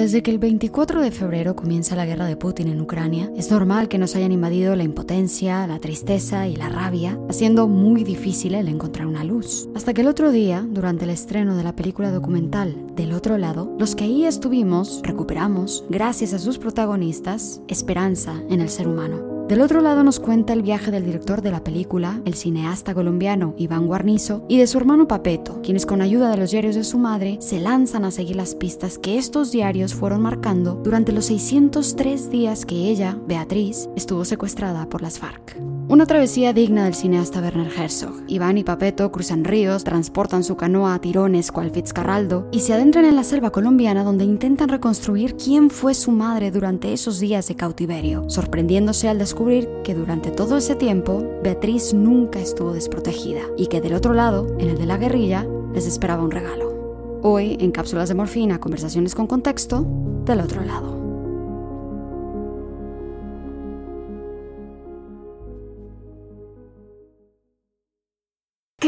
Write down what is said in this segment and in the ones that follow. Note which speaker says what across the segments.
Speaker 1: Desde que el 24 de febrero comienza la guerra de Putin en Ucrania, es normal que nos hayan invadido la impotencia, la tristeza y la rabia, haciendo muy difícil el encontrar una luz. Hasta que el otro día, durante el estreno de la película documental Del otro lado, los que ahí estuvimos recuperamos, gracias a sus protagonistas, esperanza en el ser humano. Del otro lado nos cuenta el viaje del director de la película, el cineasta colombiano Iván Guarnizo, y de su hermano Papeto, quienes con ayuda de los diarios de su madre se lanzan a seguir las pistas que estos diarios fueron marcando durante los 603 días que ella, Beatriz, estuvo secuestrada por las FARC. Una travesía digna del cineasta Werner Herzog. Iván y Papeto cruzan ríos, transportan su canoa a tirones cual Fitzcarraldo y se adentran en la selva colombiana donde intentan reconstruir quién fue su madre durante esos días de cautiverio, sorprendiéndose al descubrir que durante todo ese tiempo Beatriz nunca estuvo desprotegida y que del otro lado, en el de la guerrilla, les esperaba un regalo. Hoy, en cápsulas de morfina, conversaciones con contexto, del otro lado.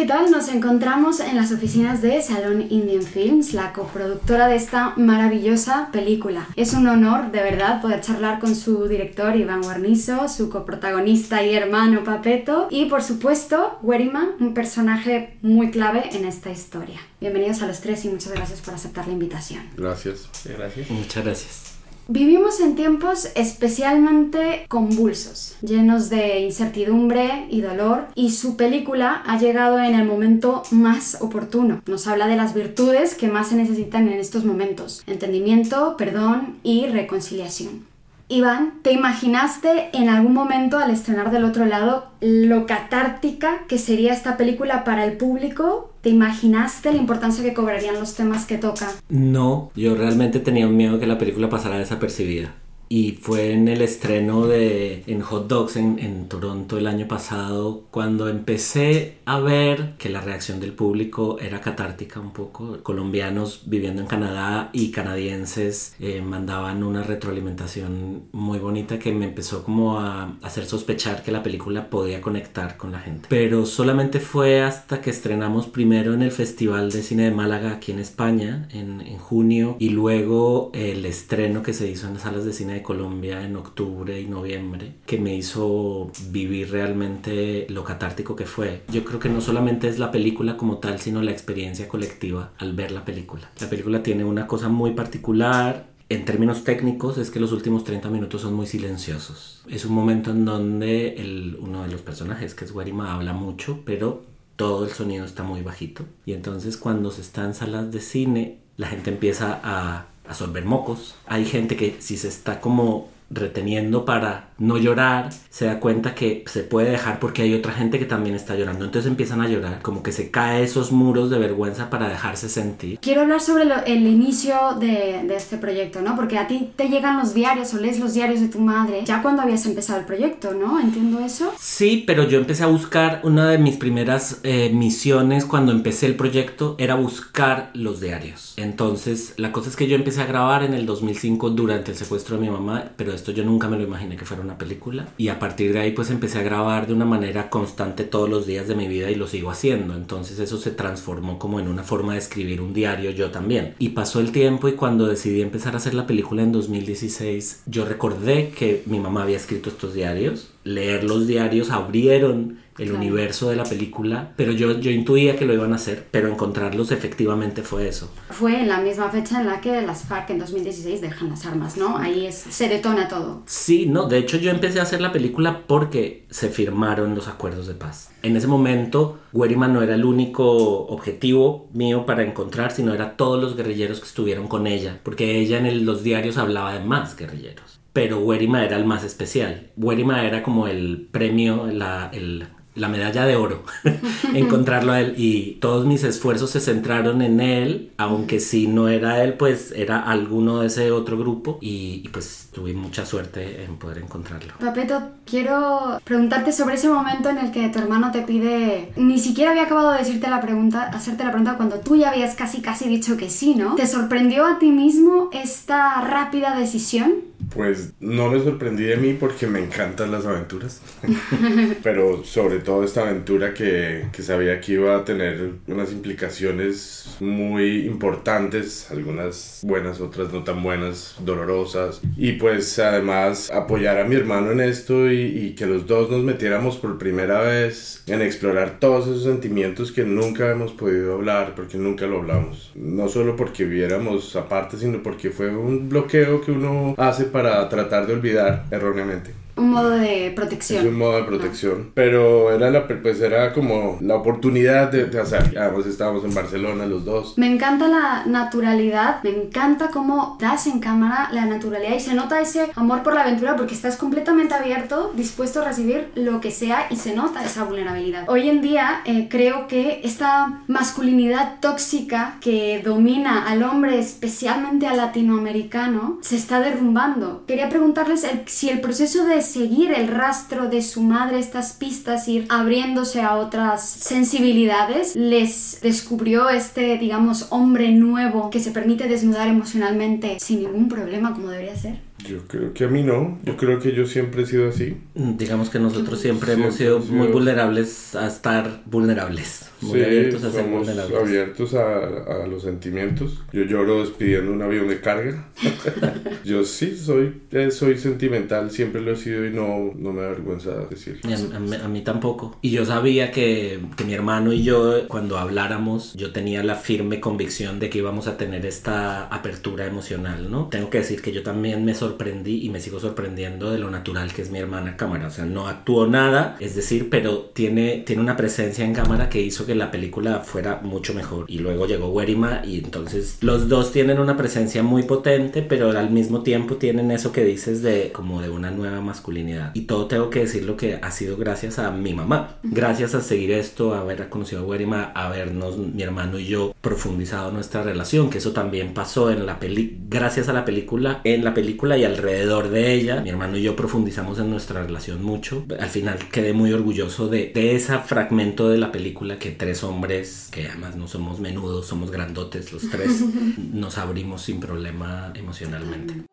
Speaker 1: ¿Qué tal? Nos encontramos en las oficinas de Salón Indian Films, la coproductora de esta maravillosa película. Es un honor, de verdad, poder charlar con su director Iván Guarnizo, su coprotagonista y hermano Papeto y, por supuesto, Werima, un personaje muy clave en esta historia. Bienvenidos a los tres y muchas gracias por aceptar la invitación.
Speaker 2: Gracias.
Speaker 3: gracias.
Speaker 4: Muchas gracias.
Speaker 1: Vivimos en tiempos especialmente convulsos, llenos de incertidumbre y dolor, y su película ha llegado en el momento más oportuno. Nos habla de las virtudes que más se necesitan en estos momentos, entendimiento, perdón y reconciliación. Iván, ¿te imaginaste en algún momento al estrenar del otro lado lo catártica que sería esta película para el público? ¿Te imaginaste la importancia que cobrarían los temas que toca?
Speaker 4: No, yo realmente tenía miedo que la película pasara desapercibida y fue en el estreno de en Hot Dogs en, en, Toronto el año pasado cuando empecé a ver que la reacción del público era catártica un poco. Colombianos viviendo en Canadá y canadienses eh, mandaban una retroalimentación muy bonita que me empezó como a hacer sospechar que la película podía conectar con la gente. Pero solamente fue hasta que estrenamos primero en el Festival de Cine de Málaga aquí en España en, en junio y luego el estreno que se hizo en las salas de cine de Colombia en octubre y noviembre que me hizo vivir realmente lo catártico que fue. Yo creo que no solamente es la película como tal, sino la experiencia colectiva al ver la película. La película tiene una cosa muy particular, en términos técnicos es que los últimos 30 minutos son muy silenciosos. Es un momento en donde el, uno de los personajes, que es Guarima, habla mucho, pero todo el sonido está muy bajito. Y entonces cuando se está en salas de cine, la gente empieza a a sorber mocos. Hay gente que si se está como reteniendo para no llorar, se da cuenta que se puede dejar porque hay otra gente que también está llorando. Entonces empiezan a llorar, como que se cae esos muros de vergüenza para dejarse sentir.
Speaker 1: Quiero hablar sobre el inicio de, de, este proyecto, ¿no? Porque a ti te llegan los diarios o lees los diarios de tu madre ya cuando habías empezado el proyecto, ¿no? ¿Entiendo eso?
Speaker 4: Sí, pero yo empecé a buscar, una de mis primeras eh, misiones cuando empecé el proyecto era buscar los diarios. Entonces, la cosa es que yo empecé a grabar en el 2005 durante el secuestro de mi mamá, pero esto yo nunca me lo imaginé que fuera una película. Y a partir de ahí pues empecé a grabar de una manera constante todos los días de mi vida y lo sigo haciendo. Entonces eso se transformó como en una forma de escribir un diario yo también. Y pasó el tiempo y cuando decidí empezar a hacer la película en 2016, yo recordé que mi mamá había escrito estos diarios. Leer los diarios abrieron el claro. universo de la película, pero yo, yo intuía que lo iban a hacer, pero encontrarlos efectivamente fue eso.
Speaker 1: Fue en la misma fecha en la que las FARC en 2016 dejan las armas, ¿no? Ahí es, se detona todo.
Speaker 4: Sí, no, de hecho yo empecé a hacer la película porque se firmaron los acuerdos de paz. En ese momento, Guerima no era el único objetivo mío para encontrar, sino era todos los guerrilleros que estuvieron con ella, porque ella en el, los diarios hablaba de más guerrilleros pero Werima era el más especial. Werima era como el premio, la, el, la medalla de oro, encontrarlo a él. Y todos mis esfuerzos se centraron en él, aunque si no era él, pues era alguno de ese otro grupo. Y, y, pues tuve mucha suerte en poder encontrarlo.
Speaker 1: Papeto, quiero preguntarte sobre ese momento en el que tu hermano te pide. Ni siquiera había acabado de decirte la pregunta, hacerte la pregunta cuando tú ya habías casi casi dicho que sí, ¿no? ¿Te sorprendió a ti mismo esta rápida decisión?
Speaker 2: Pues no me sorprendí de mí porque me encantan las aventuras. Pero sobre todo esta aventura que, que sabía que iba a tener unas implicaciones muy importantes, algunas buenas, otras no tan buenas, dolorosas. Y pues además apoyar a mi hermano en esto y, y que los dos nos metiéramos por primera vez en explorar todos esos sentimientos que nunca hemos podido hablar porque nunca lo hablamos. No solo porque viviéramos aparte, sino porque fue un bloqueo que uno hace para tratar de olvidar erróneamente
Speaker 1: un modo de protección.
Speaker 2: Es un modo de protección. Pero era, la, pues era como la oportunidad de, de, hacer. Además estábamos en Barcelona los dos.
Speaker 1: Me encanta la naturalidad, me encanta cómo das en cámara la naturalidad y se nota ese amor por la aventura porque estás completamente abierto, dispuesto a recibir lo que sea y se nota esa vulnerabilidad. Hoy en día eh, creo que esta masculinidad tóxica que domina al hombre, especialmente al latinoamericano, se está derrumbando. Quería preguntarles el, si el proceso de seguir el rastro de su madre, estas pistas, ir abriéndose a otras sensibilidades, les descubrió este, digamos, hombre nuevo que se permite desnudar emocionalmente sin ningún problema como debería ser.
Speaker 2: Yo creo que a mí no, yo creo que yo siempre he sido así.
Speaker 4: Mm, digamos que nosotros siempre, hemos sido, muy vulnerables a estar vulnerables, muy abiertos a ser vulnerables.
Speaker 2: abiertos a, a, los sentimientos. Yo lloro despidiendo un avión de carga. yo sí, soy, eh, soy sentimental, siempre lo he sido y no, no me avergüenza decirlo.
Speaker 4: A, a, mí tampoco. Y yo sabía que, que mi hermano y yo, cuando habláramos, yo tenía la firme convicción de que íbamos a tener esta apertura emocional, ¿no? Tengo que decir que yo también me sorprendí sorprendí y me sigo sorprendiendo de lo natural que es mi hermana cámara. O sea, no actuó nada, es decir, pero tiene, tiene una presencia en cámara que hizo que la película fuera mucho mejor. Y luego llegó Werima y entonces los dos tienen una presencia muy potente, pero al mismo tiempo tienen eso que dices de como de una nueva masculinidad. Y todo tengo que decir lo que ha sido gracias a mi mamá. Gracias a seguir esto, a haber conocido a Werima, a habernos, mi hermano y yo, profundizado nuestra relación, que eso también pasó en la peli gracias a la película, en la película y alrededor de ella. Mi hermano y yo profundizamos en nuestra relación mucho. Al final quedé muy orgulloso de, de ese fragmento de la película que tres hombres, que además no somos menudos, somos grandotes los tres, nos abrimos sin problema emocionalmente.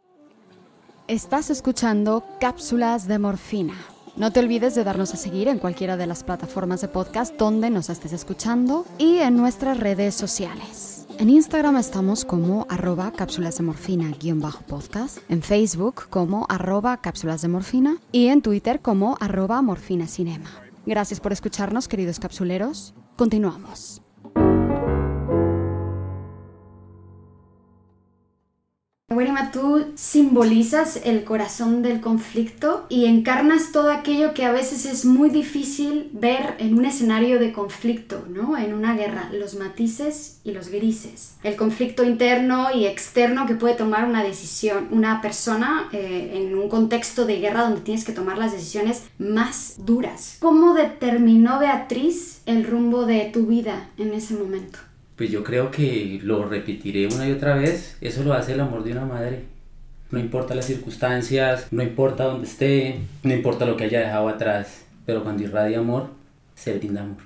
Speaker 1: Estás escuchando Cápsulas de Morfina. No te olvides de darnos a seguir en cualquiera de las plataformas de podcast donde nos estés escuchando y en nuestras redes sociales. En Instagram estamos como arroba cápsulas de morfina podcast, en Facebook como arroba cápsulas de morfina y en Twitter como arroba morfina cinema. Gracias por escucharnos, queridos capsuleros. Continuamos. Werima, tú simbolizas el corazón del conflicto y encarnas todo aquello que a veces es muy difícil ver en un escenario de conflicto, ¿no? En una guerra, los matices y los grises. El conflicto interno y externo que puede tomar una decisión, una persona eh, en un contexto de guerra donde tienes que tomar las decisiones más duras. ¿Cómo determinó Beatriz el rumbo de tu vida en ese momento?
Speaker 3: Pues yo creo que lo repetiré una y otra vez, eso lo hace el amor de una madre. No importa las circunstancias, no importa dónde esté, no importa lo que haya dejado atrás, pero cuando irradia amor, se brinda amor.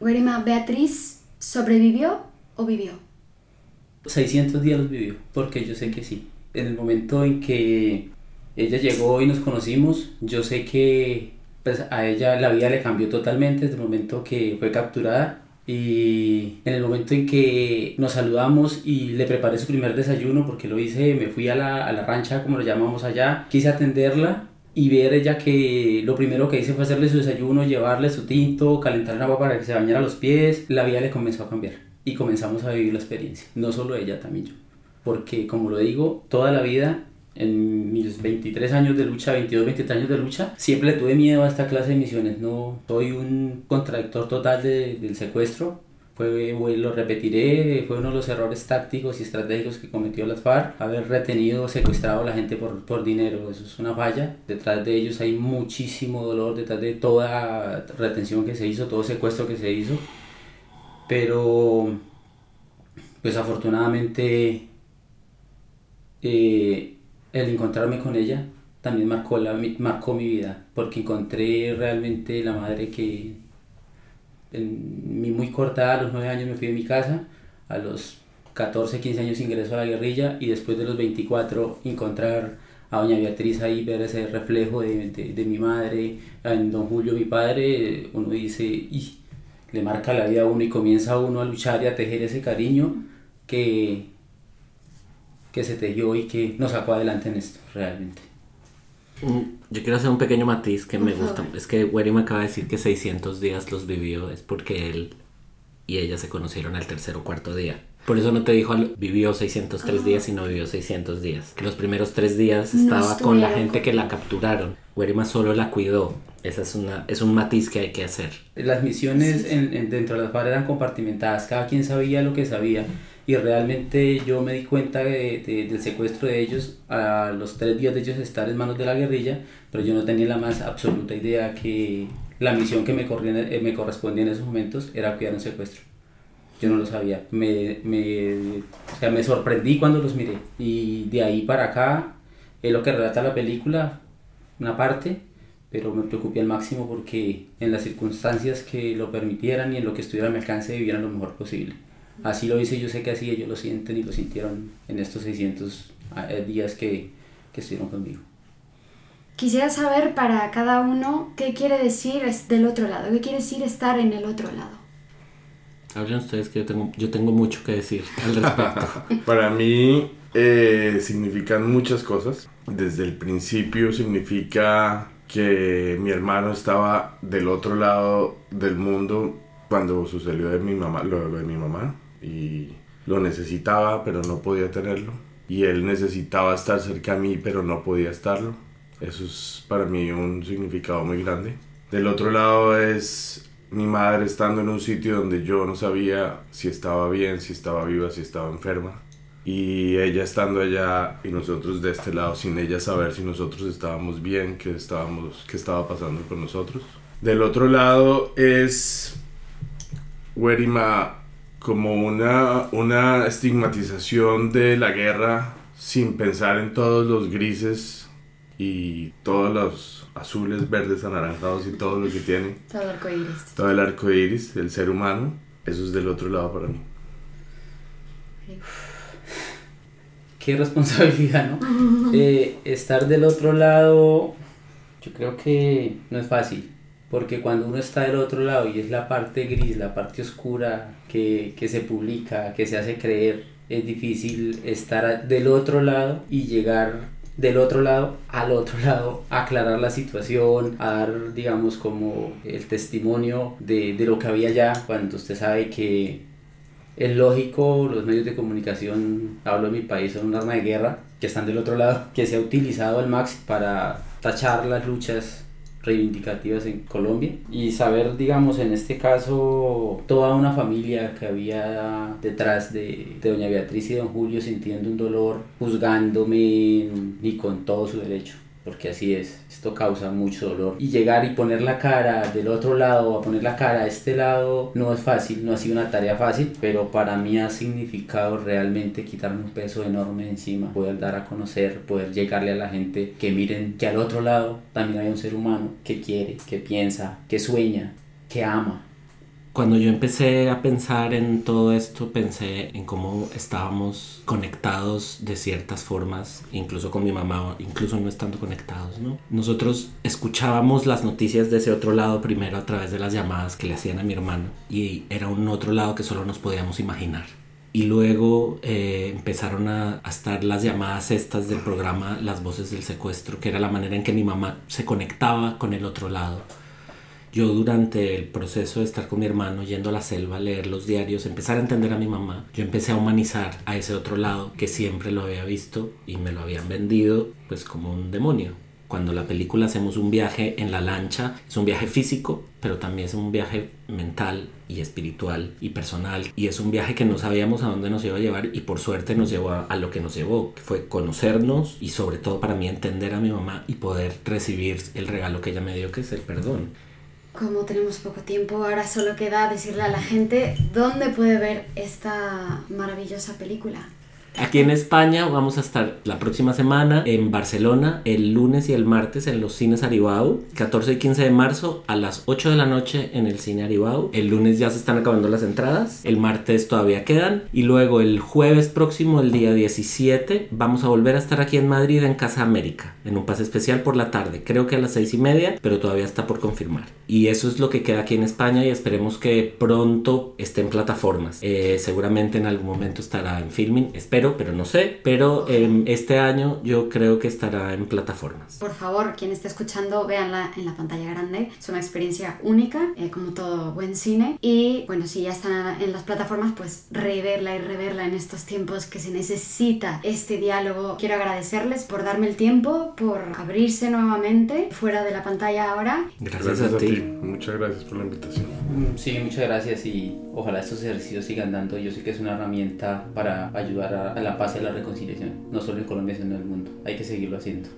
Speaker 1: Guerima, ¿Beatriz sobrevivió o vivió?
Speaker 3: 600 días los vivió, porque yo sé que sí. En el momento en que ella llegó y nos conocimos, yo sé que pues, a ella la vida le cambió totalmente desde el momento que fue capturada y en el momento en que nos saludamos y le preparé su primer desayuno, porque lo hice, me fui a la, a la rancha, como lo llamamos allá, quise atenderla y ver ella que lo primero que hice fue hacerle su desayuno, llevarle su tinto, calentar agua para que se bañara los pies. La vida le comenzó a cambiar y comenzamos a vivir la experiencia. No solo ella, también yo. Porque como lo digo, toda la vida en mis 23 años de lucha, 22, 23 años de lucha, siempre tuve miedo a esta clase de misiones. No soy un contradictor total del secuestro. Fue, lo repetiré, fue uno de los errores tácticos y estratégicos que cometió las FARC, haber retenido, secuestrado a la gente por, por dinero. Eso es una falla. Detrás de ellos hay muchísimo dolor, detrás de toda retención que se hizo, todo secuestro que se hizo. Pero, pues afortunadamente, eh, el encontrarme con ella también marcó, la, marcó mi vida, porque encontré realmente la madre que en mi muy corta a los 9 años me fui de mi casa, a los 14, 15 años ingreso a la guerrilla y después de los 24 encontrar a doña Beatriz ahí ver ese reflejo de, de, mi madre, en don Julio mi padre, uno dice, y le marca la vida a uno y comienza uno a luchar y a tejer ese cariño que, que se tejió y que nos sacó adelante en esto, realmente.
Speaker 4: Mm, yo quiero hacer un pequeño matiz que me gusta. Es que Wery me acaba de decir que 600 días los vivió. Es porque él y ella se conocieron al tercer o cuarto día. Por eso no te dijo vivió 603 días y no vivió 600 días. Que los primeros tres días estaba con la gente que la capturaron. Werima solo la cuidó. Esa es, una, es un matiz que hay que hacer.
Speaker 3: Las misiones En, dentro de las FARC eran compartimentadas. Cada quien sabía lo que sabía. Y realmente yo me di cuenta de, del secuestro de ellos a los tres días de ellos estar en manos de la guerrilla. Pero yo no tenía la más absoluta idea que la misión que me, eh, me correspondía en esos momentos era cuidar un secuestro. Yo no lo sabía. Me, me, o sea, me sorprendí cuando los miré. Y de ahí para acá es lo que relata la película, una parte, pero me preocupé al máximo porque en las circunstancias que lo permitieran y en lo que estuviera a mi alcance vivieran lo mejor posible. Así lo hice, yo sé que así ellos lo sienten y lo sintieron en estos 600 eh, días que, que estuvieron conmigo.
Speaker 1: Quisiera saber para cada uno qué quiere decir del otro lado, qué quiere decir estar en el otro lado.
Speaker 4: Hablen ustedes que yo tengo, yo tengo mucho que decir al respecto.
Speaker 2: para mí eh, significan muchas cosas. Desde el principio significa que mi hermano estaba del otro lado del mundo cuando sucedió de mi mamá, lo de mi mamá y lo necesitaba pero no podía tenerlo y él necesitaba estar cerca a mí pero no podía estarlo eso es para mí un significado muy grande. Del otro lado es mi madre estando en un sitio donde yo no sabía si estaba bien, si estaba viva, si estaba enferma. Y ella estando allá y nosotros de este lado sin ella saber si nosotros estábamos bien, qué, estábamos, qué estaba pasando con nosotros. Del otro lado es Werima como una, una estigmatización de la guerra sin pensar en todos los grises y todos los azules, verdes, anaranjados y todo lo que tiene.
Speaker 1: Todo el arco iris.
Speaker 2: Todo el arco iris, el ser humano, eso es del otro lado para mí.
Speaker 3: Qué responsabilidad, ¿no? Eh, estar del otro lado, yo creo que no es fácil, porque cuando uno está del otro lado y es la parte gris, la parte oscura que, que se publica, que se hace creer, es difícil estar del otro lado y llegar del otro lado al otro lado, aclarar la situación, a dar, digamos, como el testimonio de, de lo que había ya, cuando usted sabe que es lógico, los medios de comunicación, hablo de mi país, son un arma de guerra, que están del otro lado, que se ha utilizado al máximo para tachar las luchas reivindicativas en Colombia y saber, digamos, en este caso, toda una familia que había detrás de, doña Beatriz y don Julio sintiendo un dolor, juzgándome ni con todo su derecho porque así es, esto causa mucho dolor. Y llegar y poner la cara del otro lado, a poner la cara a este lado, no es fácil, no ha sido una tarea fácil, pero para mí ha significado realmente quitarme un peso enorme encima, poder dar a conocer, poder llegarle a la gente que miren que al otro lado también hay un ser humano que quiere, que piensa, que sueña, que ama
Speaker 4: cuando yo empecé a pensar en todo esto, pensé en cómo estábamos conectados de ciertas formas, incluso con mi mamá, incluso no estando conectados, ¿no? Nosotros escuchábamos las noticias de ese otro lado primero a través de las llamadas que le hacían a mi hermano y era un otro lado que solo nos podíamos imaginar. Y luego eh, empezaron a, a, estar las llamadas estas del programa Las Voces del Secuestro, que era la manera en que mi mamá se conectaba con el otro lado yo durante el proceso de estar con mi hermano, yendo a la selva, leer los diarios, empezar a entender a mi mamá, yo empecé a humanizar a ese otro lado que siempre lo había visto y me lo habían vendido pues como un demonio. Cuando la película hacemos un viaje en la lancha, es un viaje físico, pero también es un viaje mental y espiritual y personal. Y es un viaje que no sabíamos a dónde nos iba a llevar y por suerte nos llevó a, a lo que nos llevó, que fue conocernos y sobre todo para mí entender a mi mamá y poder recibir el regalo que ella me dio, que es el perdón.
Speaker 1: Como tenemos poco tiempo, ahora solo queda decirle a la gente dónde puede ver esta maravillosa película.
Speaker 4: Aquí en España vamos a estar la próxima semana en Barcelona, el lunes y el martes en los cines Aribau, 14 y 15 de marzo a las 8 de la noche en el cine Aribau. El lunes ya se están acabando las entradas, el martes todavía quedan y luego el jueves próximo, el día 17, vamos a volver a estar aquí en Madrid en Casa América, en un pase especial por la tarde, creo que a las 6 y media, pero todavía está por confirmar. Y eso es lo que queda aquí en España y esperemos que pronto esté en plataformas. Eh, seguramente en algún momento estará en filming, espero, pero no sé. Pero eh, este año yo creo que estará en plataformas.
Speaker 1: Por favor, quien esté escuchando, véanla en la pantalla grande. Es una experiencia única, eh, como todo buen cine. Y bueno, si ya está en las plataformas, pues reverla y reverla en estos tiempos que se necesita este diálogo. Quiero agradecerles por darme el tiempo, por abrirse nuevamente fuera de la pantalla ahora.
Speaker 2: Gracias, a, ti. Muchas gracias por la invitación.
Speaker 3: Mm, sí, muchas gracias y ojalá estos ejercicios sigan dando. Yo sé que es una herramienta para ayudar a la paz y a la reconciliación, no solo en Colombia, sino en el mundo. Hay que seguirlo haciendo.